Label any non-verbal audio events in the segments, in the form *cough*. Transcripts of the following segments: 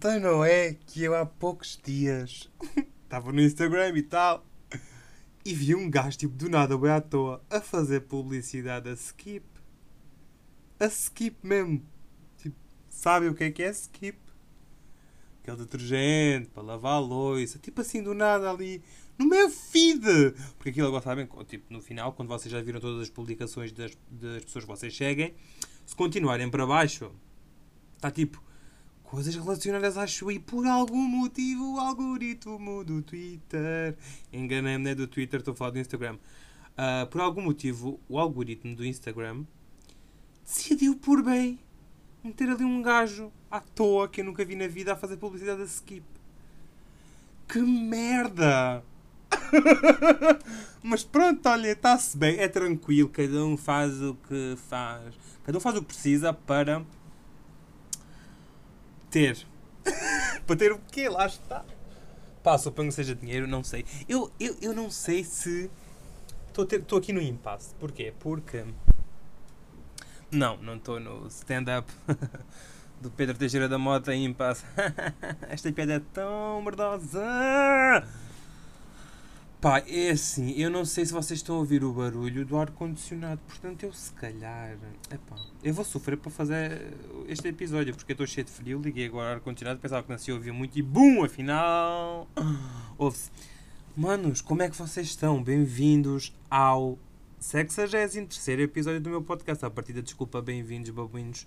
Então não é que eu há poucos dias *laughs* estava no Instagram e tal e vi um gajo tipo do nada, bem à toa, a fazer publicidade a Skip. A Skip mesmo. Tipo, sabe o que é que é Skip? Aquele detergente para lavar a louça. Tipo assim, do nada ali. No meu feed! Porque aquilo agora sabem, tipo, no final, quando vocês já viram todas as publicações das, das pessoas que vocês seguem, se continuarem para baixo, está tipo coisas relacionadas à Shui por algum motivo o algoritmo do Twitter. Enganei-me, não é do Twitter, estou a falar do Instagram. Uh, por algum motivo o algoritmo do Instagram decidiu por bem meter ali um gajo à toa que eu nunca vi na vida a fazer publicidade a skip. Que merda! *laughs* Mas pronto, olha, está-se bem, é tranquilo, cada um faz o que faz. Cada um faz o que precisa para ter. *laughs* para ter o quê? Lá está. Pá, suponho que seja dinheiro, não sei. Eu, eu, eu não sei se. Estou aqui no impasse. Porquê? Porque. Não, não estou no stand-up *laughs* do Pedro Teixeira da Mota em impasse. *laughs* Esta piada é tão merdosa! Pá, é assim, eu não sei se vocês estão a ouvir o barulho do ar-condicionado, portanto eu se calhar. Epá, eu vou sofrer para fazer este episódio, porque eu estou cheio de frio, liguei agora o ar-condicionado, pensava que não se ouvia muito e BUM! Afinal. *coughs* Ouve-se. Manos, como é que vocês estão? Bem-vindos ao 63 episódio do meu podcast. A partida, desculpa, bem-vindos, babuinos.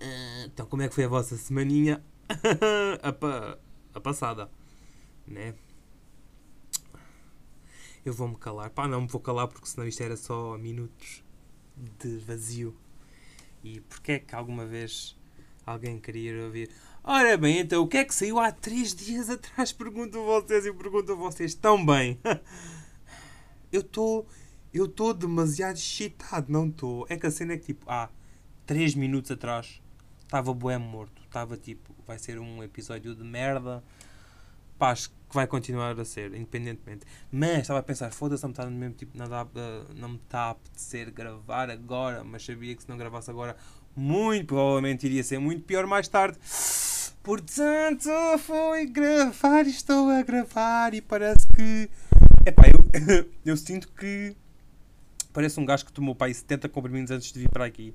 Uh, então, como é que foi a vossa semaninha? *coughs* a, pa a passada, né? Eu vou-me calar. Pá, não me vou calar porque senão isto era só minutos de vazio. E porquê é que alguma vez alguém queria ouvir? Ora bem, então o que é que saiu há três dias atrás? *laughs* Pergunto a vocês e pergunto a vocês tão bem. *laughs* eu estou. Eu estou demasiado excitado, não estou. É que a cena é que tipo, há três minutos atrás estava bué morto. Estava tipo, vai ser um episódio de merda. Pá, acho que vai continuar a ser, independentemente. Mas estava a pensar, foda-se, não está mesmo tipo, nada, uh, não me está a apetecer gravar agora, mas sabia que se não gravasse agora, muito provavelmente iria ser muito pior mais tarde. Portanto, foi gravar, estou a gravar e parece que. Epá, eu, *coughs* eu sinto que. Parece um gajo que tomou pai 70 comprimidos antes de vir para aqui.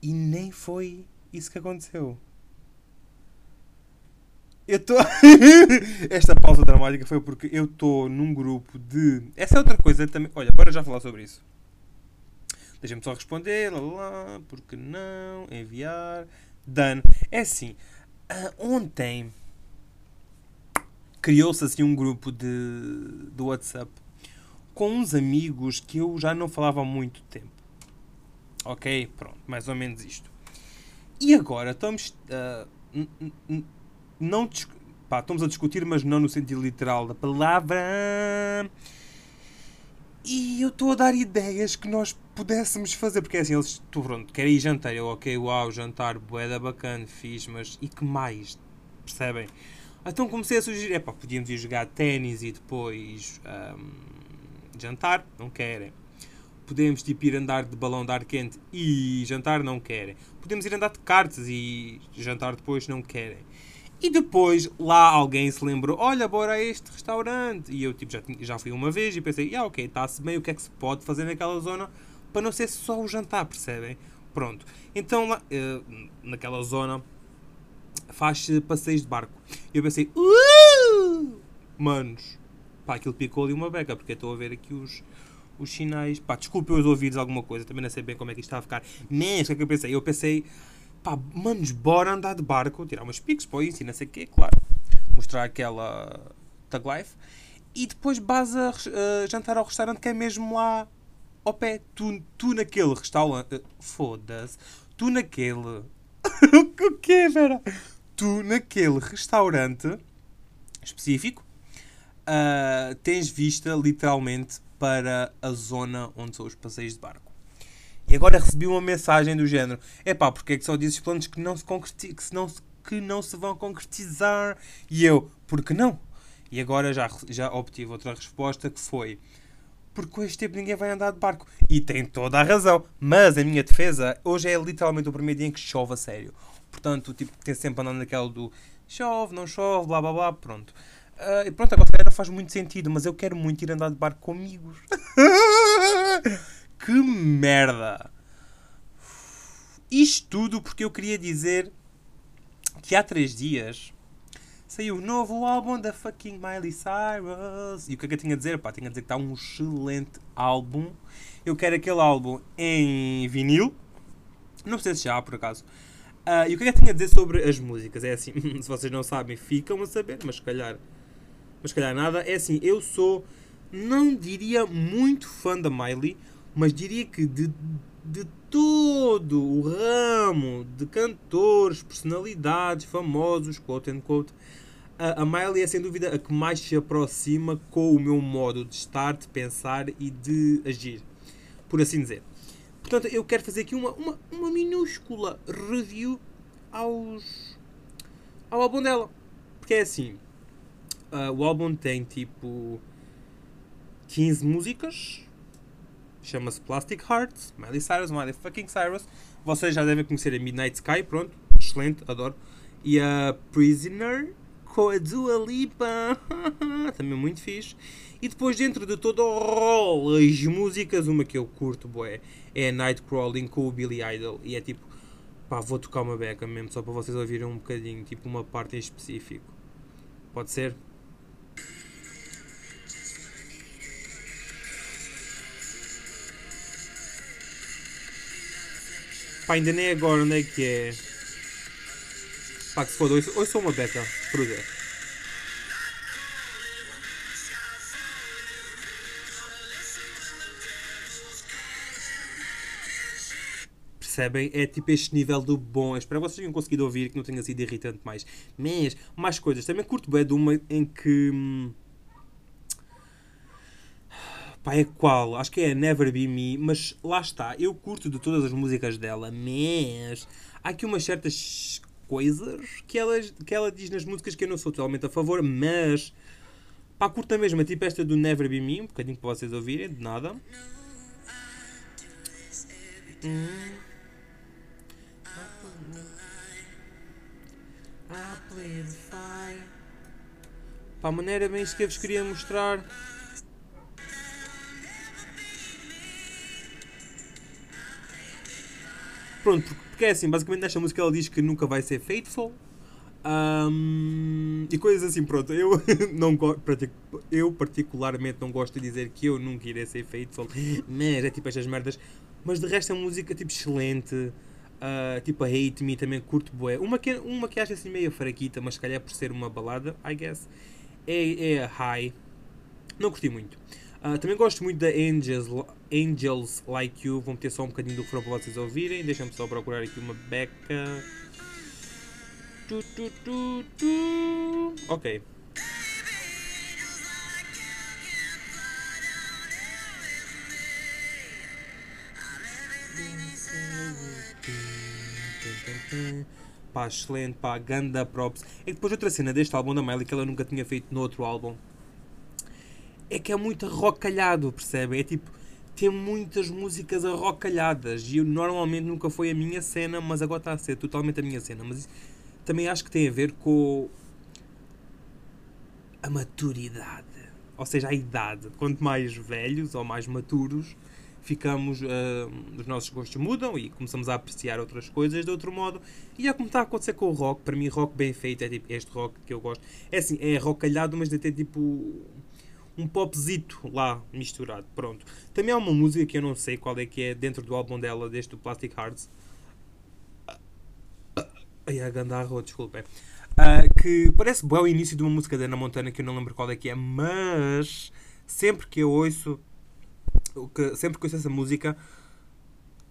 E nem foi isso que aconteceu. Eu estou. *laughs* Esta pausa dramática foi porque eu estou num grupo de. Essa é outra coisa também. Olha, bora já falar sobre isso. Deixa-me só responder. Lá, lá, porque não? Enviar. Done. É assim. Uh, ontem criou-se assim um grupo de, do WhatsApp com uns amigos que eu já não falava há muito tempo. Ok? Pronto, mais ou menos isto. E agora estamos. Uh, não pá, estamos a discutir, mas não no sentido literal da palavra. E eu estou a dar ideias que nós pudéssemos fazer, porque é assim, eles, tu pronto, querem ir jantar, eu, ok, uau, jantar, boeda bacana, fiz, mas e que mais? Percebem? Então comecei a sugerir, epá, podíamos ir jogar ténis e depois um, jantar, não querem. Podemos tipo ir andar de balão de ar quente e jantar, não querem. Podemos ir andar de cartas e jantar depois, não querem. E depois lá alguém se lembrou: olha, bora a este restaurante. E eu tipo, já, já fui uma vez e pensei: ah, ok, está-se bem, o que é que se pode fazer naquela zona para não ser só o jantar, percebem? Pronto. Então lá, uh, naquela zona faz-se passeios de barco. E eu pensei: uh! manos, pá, aquilo picou ali uma beca, porque estou a ver aqui os, os sinais. Pá, desculpe os ouvidos alguma coisa, também não sei bem como é que isto está a ficar. Mas o que é que eu pensei? Eu pensei pá, manos, bora andar de barco, tirar umas pics para isso e não sei o quê, claro. Mostrar aquela tag life. E depois vas a uh, jantar ao restaurante que é mesmo lá ao pé. Tu, tu naquele restaurante. Uh, Foda-se. Tu naquele. *laughs* o que Vera? Tu naquele restaurante específico uh, tens vista literalmente para a zona onde são os passeios de barco. E agora recebi uma mensagem do género: é pá, porque é que só dizes planos que não se, concreti que, não, que não se vão concretizar? E eu: porque não? E agora já, já obtive outra resposta que foi: porque com este tempo ninguém vai andar de barco. E tem toda a razão. Mas a minha defesa, hoje é literalmente o primeiro dia em que chove a sério. Portanto, tipo, tem sempre andando naquela do chove, não chove, blá blá blá, pronto. Uh, e pronto, agora faz muito sentido, mas eu quero muito ir andar de barco com amigos. *laughs* que merda! Isto tudo porque eu queria dizer que há três dias saiu o novo álbum da fucking Miley Cyrus. E o que é que eu tinha a dizer? Pá, tinha a dizer que está um excelente álbum. Eu quero aquele álbum em vinil. Não sei se já há, por acaso. Uh, e o que é que eu tinha a dizer sobre as músicas? É assim, *laughs* se vocês não sabem, ficam a saber, mas se calhar, mas se calhar nada. É assim, eu sou, não diria muito fã da Miley, mas diria que de, de todo o ramo de cantores, personalidades, famosos, quote and quote, a, a Miley é sem dúvida a que mais se aproxima com o meu modo de estar, de pensar e de agir, por assim dizer. Portanto, eu quero fazer aqui uma, uma, uma minúscula review aos, ao álbum dela. Porque é assim, uh, o álbum tem tipo 15 músicas, chama-se Plastic Hearts, Miley Cyrus, Miley fucking Cyrus. Vocês já devem conhecer a Midnight Sky, pronto, excelente, adoro. E a Prisoner, com a Dua Lipa, *laughs* também muito fixe. E depois dentro de todo o rol, as músicas, uma que eu curto, boé, é Nightcrawling com o Billy Idol. E é tipo, pá, vou tocar uma beca mesmo, só para vocês ouvirem um bocadinho, tipo uma parte em específico. Pode ser? Pá, ainda nem agora onde é que é. Pá, que se foda, hoje sou uma beca, cruza. Percebem? É tipo este nível do bom. Eu espero que vocês tenham conseguido ouvir, que não tenha sido irritante mais. Mas, mais coisas. Também curto bem de uma em que. Hum, pá, é qual? Acho que é Never Be Me, mas lá está. Eu curto de todas as músicas dela, mas há aqui umas certas coisas que ela, que ela diz nas músicas que eu não sou totalmente a favor, mas pá, curta mesmo. É tipo esta do Never Be Me, um bocadinho para vocês ouvirem, de nada. Hum. Para a maneira bem isso que eu vos queria mostrar. Pronto, porque é assim, basicamente nesta música ela diz que nunca vai ser faithful. Um, e coisas assim, pronto. Eu, *laughs* não eu particularmente não gosto de dizer que eu nunca irei ser faithful, mas é tipo estas merdas. Mas de resto é uma música tipo excelente. Uh, tipo a Hate Me também curto bué. Uma que, uma que acho assim meio fraquita, mas se calhar por ser uma balada, I guess, é, é a High. Não curti muito. Uh, também gosto muito da Angels, Angels Like You. Vou meter só um bocadinho do refrão para vocês ouvirem. Deixa-me só procurar aqui uma beca. Tu, tu, tu, tu. Ok. Pá, excelente, pá, ganda props. E depois outra cena deste álbum da Miley que ela nunca tinha feito no outro álbum é que é muito arrocalhado, percebe? É tipo, tem muitas músicas arrocalhadas e eu, normalmente nunca foi a minha cena, mas agora está a ser totalmente a minha cena. Mas também acho que tem a ver com a maturidade, ou seja, a idade. Quanto mais velhos ou mais maturos, ficamos, uh, os nossos gostos mudam e começamos a apreciar outras coisas de outro modo. E é como está a acontecer com o rock. Para mim, rock bem feito é tipo este rock que eu gosto. É assim, é rockalhado, mas ter tipo um popzito lá misturado. Pronto. Também há uma música que eu não sei qual é que é dentro do álbum dela, deste do Plastic Hearts. Ai, a Gandarro, desculpem. Uh, que parece bom o início de uma música da Ana Montana que eu não lembro qual é que é, mas sempre que eu ouço que, sempre que ouço essa música,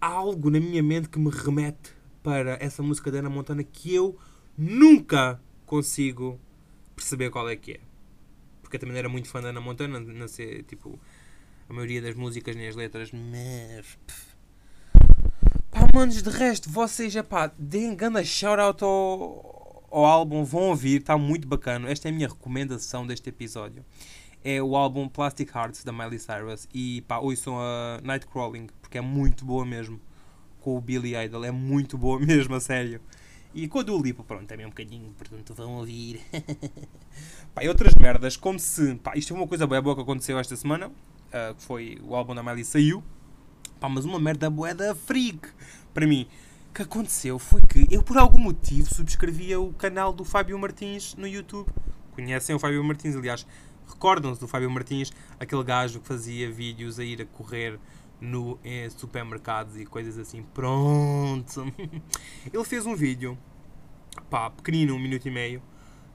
há algo na minha mente que me remete para essa música da Ana Montana que eu nunca consigo perceber qual é que é. Porque também era muito fã da Ana Montana, não sei, tipo, a maioria das músicas nem as letras, mas. Pá, manos, de resto, vocês, pá, deem grande shout-out ao, ao álbum, vão ouvir, está muito bacana. Esta é a minha recomendação deste episódio é o álbum Plastic Hearts da Miley Cyrus e pá, ouçam a Nightcrawling porque é muito boa mesmo com o Billy Idol, é muito boa *laughs* mesmo, a sério. E com a Dua Lipa, pronto, também um bocadinho, portanto vão ouvir. *laughs* pá, e outras merdas, como se. Pá, isto é uma coisa boa, boa que aconteceu esta semana, uh, que foi o álbum da Miley saiu. Pá, mas uma merda boa da freak. Para mim, o que aconteceu foi que eu, por algum motivo, subscrevia o canal do Fábio Martins no YouTube. Conhecem o Fábio Martins, aliás, recordam-se do Fábio Martins, aquele gajo que fazia vídeos a ir a correr no em supermercados e coisas assim. Pronto! *laughs* Ele fez um vídeo, pá, pequenino, um minuto e meio.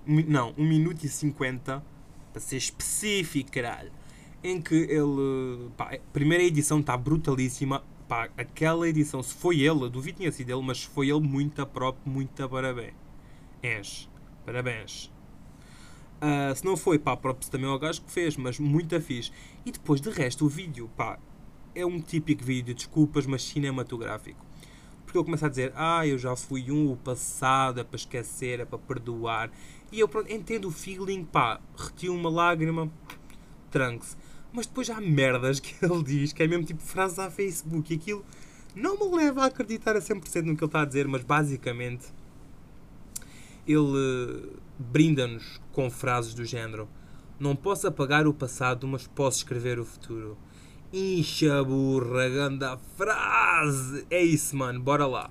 Não, um minuto e cinquenta, para ser específico, caralho. Em que ele. Pá, a primeira edição está brutalíssima. Pá, aquela edição, se foi ele, duvido que tinha sido ele, mas foi ele, muita própria, muita parabéns. És. Parabéns. Uh, se não foi, pá, próprio também ao gajo que fez, mas muito fixe. E depois, de resto, o vídeo, pá, é um típico vídeo de desculpas, mas cinematográfico. Porque ele começa a dizer, ah, eu já fui um, o passado é para esquecer, é para perdoar. E eu, pronto, entendo o feeling, pá, retiro uma lágrima, tranque-se. Mas depois há merdas *laughs* que ele diz, que é mesmo tipo frases a Facebook, e aquilo não me leva a acreditar a 100% no que ele está a dizer, mas basicamente ele brinda-nos com frases do género: Não posso apagar o passado, mas posso escrever o futuro. Incha burra, ganda frase! É isso, mano, bora lá.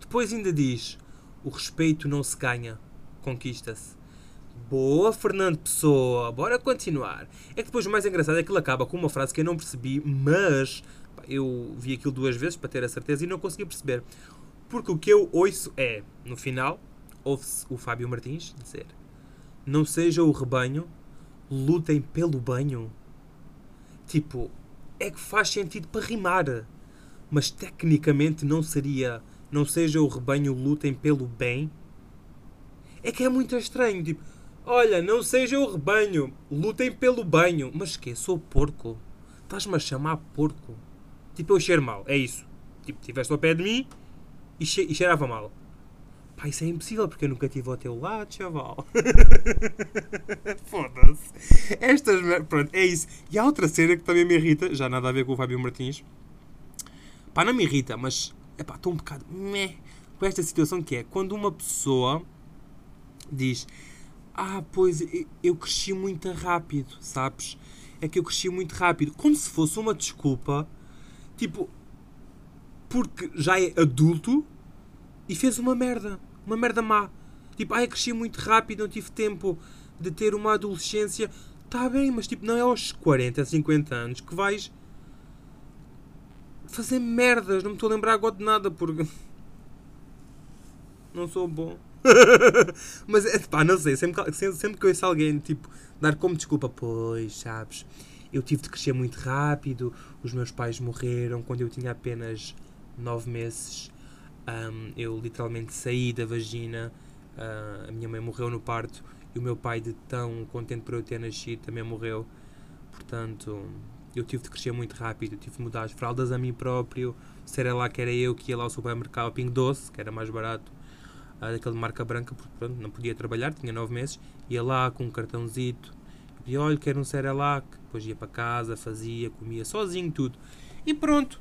Depois ainda diz: O respeito não se ganha, conquista-se. Boa, Fernando Pessoa, bora continuar. É que depois o mais engraçado é que ele acaba com uma frase que eu não percebi, mas eu vi aquilo duas vezes para ter a certeza e não consegui perceber. Porque o que eu ouço é, no final, ouve-se o Fábio Martins dizer: Não seja o rebanho, lutem pelo banho. Tipo, é que faz sentido para rimar. Mas tecnicamente não seria não seja o rebanho lutem pelo bem. É que é muito estranho, tipo, olha, não seja o rebanho, lutem pelo banho. Mas que Sou porco? Estás-me a chamar porco? Tipo, eu cheiro mal, é isso. Tipo, estiveste ao pé de mim e, che e cheirava mal. Pá, isso é impossível porque eu nunca estive ao teu lado, chaval. *laughs* Foda-se. Estas. Pronto, é isso. E há outra cena que também me irrita, já nada a ver com o Fábio Martins. Pá, não me irrita, mas. É pá, estou um bocado. Meh, com esta situação que é quando uma pessoa diz. Ah, pois eu cresci muito rápido, sabes? É que eu cresci muito rápido. Como se fosse uma desculpa. Tipo. Porque já é adulto e fez uma merda. Uma merda má. Tipo, ai, cresci muito rápido, não tive tempo de ter uma adolescência. Está bem, mas tipo, não é aos 40, 50 anos que vais fazer merdas. Não me estou a lembrar agora de nada porque. *laughs* Não sou bom. *laughs* mas é pá, não sei. Sempre, sempre que ouço alguém tipo, dar como desculpa, pois, sabes, eu tive de crescer muito rápido. Os meus pais morreram quando eu tinha apenas 9 meses. Um, eu literalmente saí da vagina, uh, a minha mãe morreu no parto e o meu pai, de tão contente por eu ter nascido, também morreu. Portanto, eu tive de crescer muito rápido, tive de mudar as fraldas a mim próprio. Se era lá que era eu que ia lá ao supermercado Ping Doce, que era mais barato, uh, daquele marca branca, porque pronto, não podia trabalhar, tinha 9 meses. Ia lá com um cartãozito, e olha, quero um Cerelac. Depois ia para casa, fazia, comia sozinho tudo. E pronto.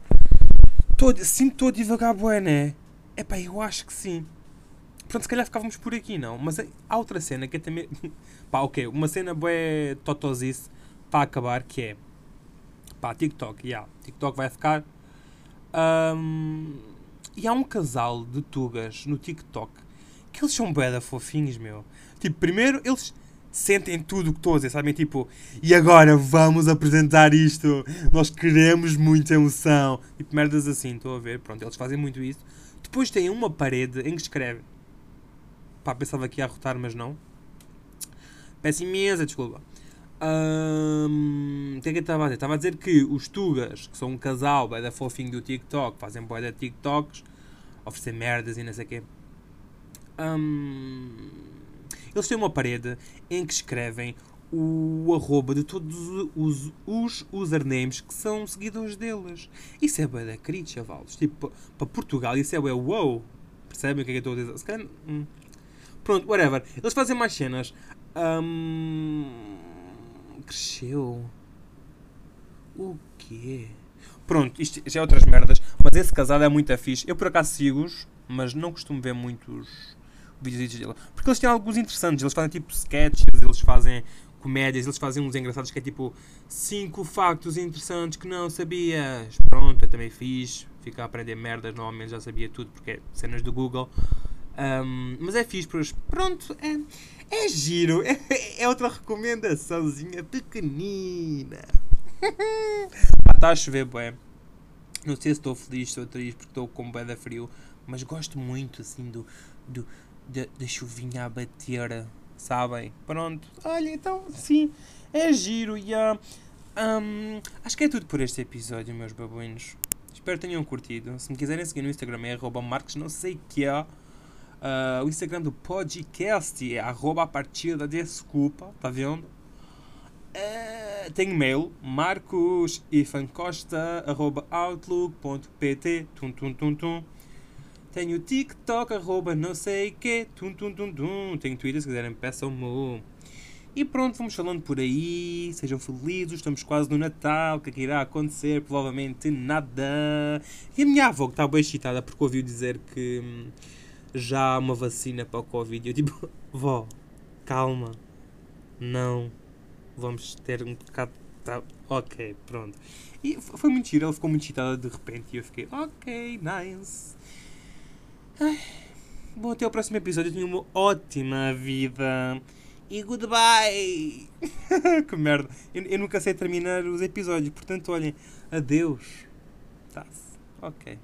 Tô, sinto todo devagar, bué, né? Epá, eu acho que sim. Pronto, se calhar ficávamos por aqui, não. Mas há outra cena que é também. *laughs* pá, ok, uma cena boé totosice para acabar que é. Pá, TikTok, yeah. TikTok vai ficar. Um, e há um casal de tugas no TikTok que eles são bué fofinhos, meu. Tipo, primeiro eles sentem tudo o que estou a dizer, sabem? Tipo, e agora vamos apresentar isto. Nós queremos muita emoção. Tipo, merdas assim, estou a ver. Pronto, eles fazem muito isso. Depois tem uma parede em que escreve. Pá, pensava que ia arrotar, mas não. Peço imensa desculpa. Um, o que é que eu estava a dizer? Estava a dizer que os Tugas, que são um casal, vai da fofinho do TikTok, fazem boa de TikToks, oferecer merdas e não sei o quê. Um, eles têm uma parede em que escrevem o arroba de todos os, os usernames que são seguidores deles. Isso é bué da querido, chavalos. Tipo, para Portugal isso é bué wow. Percebem o que é que eu estou a dizer? Se calhar, hum. Pronto, whatever. Eles fazem mais cenas. Um... Cresceu. O quê? Pronto, isto já é outras merdas. Mas esse casal é muito fixe. Eu por acaso sigo-os. mas não costumo ver muitos vídeos dele. Porque eles têm alguns interessantes, eles fazem tipo sketches, eles fazem comédias, eles fazem uns engraçados que é tipo 5 factos interessantes que não sabias. Pronto, eu também fiz, fico a aprender merdas, normalmente já sabia tudo porque é cenas do Google. Um, mas é fixe, pois pronto, é, é giro, é, *laughs* é outra recomendaçãozinha pequenina. *laughs* Está a chover, bué. Não sei se estou feliz, estou triste porque estou com bué da frio, mas gosto muito assim do, do da, da chuvinha a bater, sabem? Pronto, olha, então sim, é giro e yeah. um, acho que é tudo por este episódio, meus babuínos. Espero que tenham curtido. Se me quiserem seguir no Instagram é arroba marcos não sei que é. Uh, o Instagram do podcast é arroba a partir da desculpa, tá vendo? Uh, tenho e-mail marcosifancosta.outlook.pt tum, tum, tum, tum. Tenho TikTok, arroba não sei que, tum, tum, tum, tum. Tenho Twitter, se quiserem peçam-me. E pronto, vamos falando por aí. Sejam felizes, estamos quase no Natal. O que é que irá acontecer? Provavelmente nada. E a minha avó, que está bem excitada porque ouviu dizer que hum, já há uma vacina para o Covid. Eu tipo, *laughs* vó, calma, não, vamos ter um bocado. Tá, ok, pronto. E foi muito giro, ela ficou muito excitada de repente e eu fiquei, ok, nice. Bom, até o próximo episódio. Tenha uma ótima vida. E goodbye! *laughs* que merda. Eu, eu, nunca sei terminar os episódios, portanto, olhem, adeus. Tá-se. Ok.